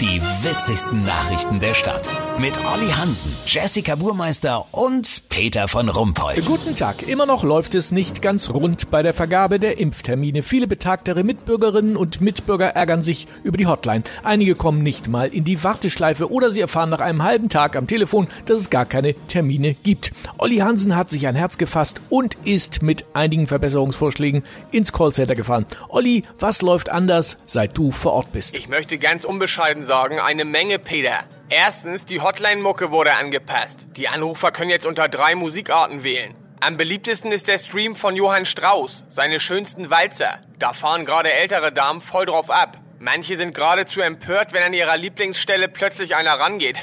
Die witzigsten Nachrichten der Stadt. Mit Olli Hansen, Jessica Burmeister und Peter von Rumpold. Guten Tag. Immer noch läuft es nicht ganz rund bei der Vergabe der Impftermine. Viele betagtere Mitbürgerinnen und Mitbürger ärgern sich über die Hotline. Einige kommen nicht mal in die Warteschleife oder sie erfahren nach einem halben Tag am Telefon, dass es gar keine Termine gibt. Olli Hansen hat sich ein Herz gefasst und ist mit einigen Verbesserungsvorschlägen ins Callcenter gefahren. Olli, was läuft anders, seit du vor Ort bist? Ich möchte ganz unbescheiden sagen, eine Menge, Peter. Erstens, die Hotline-Mucke wurde angepasst. Die Anrufer können jetzt unter drei Musikarten wählen. Am beliebtesten ist der Stream von Johann Strauss, seine schönsten Walzer. Da fahren gerade ältere Damen voll drauf ab. Manche sind geradezu empört, wenn an ihrer Lieblingsstelle plötzlich einer rangeht.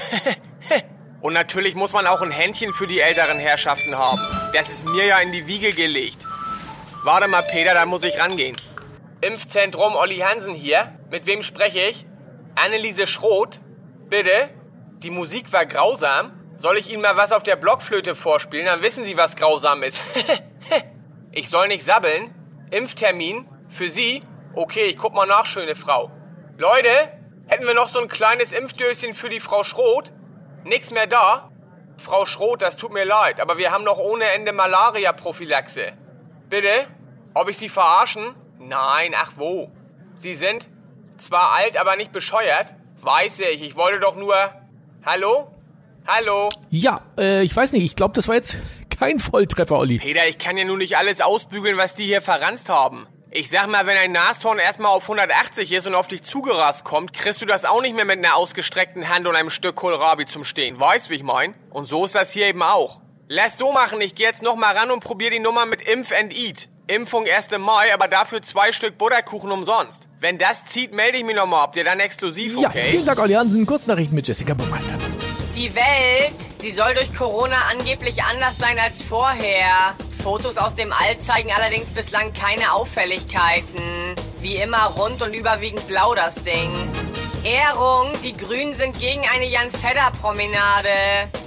Und natürlich muss man auch ein Händchen für die älteren Herrschaften haben. Das ist mir ja in die Wiege gelegt. Warte mal, Peter, da muss ich rangehen. Impfzentrum Olli Hansen hier. Mit wem spreche ich? Anneliese Schroth? Bitte? Die Musik war grausam. Soll ich Ihnen mal was auf der Blockflöte vorspielen? Dann wissen Sie, was grausam ist. ich soll nicht sabbeln. Impftermin? Für Sie? Okay, ich guck mal nach, schöne Frau. Leute, hätten wir noch so ein kleines Impfdöschen für die Frau Schroth? Nix mehr da? Frau Schroth, das tut mir leid, aber wir haben noch ohne Ende Malaria-Prophylaxe. Bitte? Ob ich Sie verarschen? Nein, ach wo. Sie sind zwar alt, aber nicht bescheuert. Weiß ich, ich wollte doch nur... Hallo? Hallo? Ja, äh, ich weiß nicht, ich glaube, das war jetzt kein Volltreffer, Olli. Peter, ich kann ja nun nicht alles ausbügeln, was die hier verranzt haben. Ich sag mal, wenn ein Nashorn erstmal auf 180 ist und auf dich zugerast kommt, kriegst du das auch nicht mehr mit einer ausgestreckten Hand und einem Stück Kohlrabi zum Stehen. Weißt, wie ich mein? Und so ist das hier eben auch. Lass so machen, ich geh jetzt noch mal ran und probier die Nummer mit Impf and Eat. Impfung 1. Mai, aber dafür zwei Stück Butterkuchen umsonst. Wenn das zieht, melde ich mich nochmal. Habt ihr dann exklusiv, okay? Ja, vielen Dank, Olli Hansen. Kurznachrichten mit Jessica Burmeister. Die Welt, sie soll durch Corona angeblich anders sein als vorher. Fotos aus dem All zeigen allerdings bislang keine Auffälligkeiten. Wie immer rund und überwiegend blau das Ding. Ehrung, die Grünen sind gegen eine Jan-Fedder-Promenade.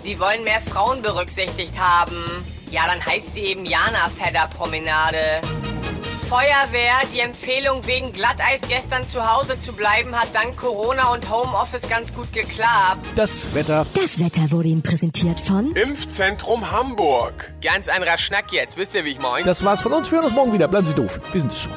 Sie wollen mehr Frauen berücksichtigt haben. Ja, dann heißt sie eben Jana Fedder-Promenade. Feuerwehr, die Empfehlung wegen Glatteis gestern zu Hause zu bleiben, hat dank Corona und Homeoffice ganz gut geklappt. Das Wetter. Das Wetter wurde Ihnen präsentiert von Impfzentrum Hamburg. Ganz anderer Schnack jetzt, wisst ihr, wie ich mein? Das war's von uns. Wir hören uns morgen wieder. Bleiben Sie doof. Wir sind es schon.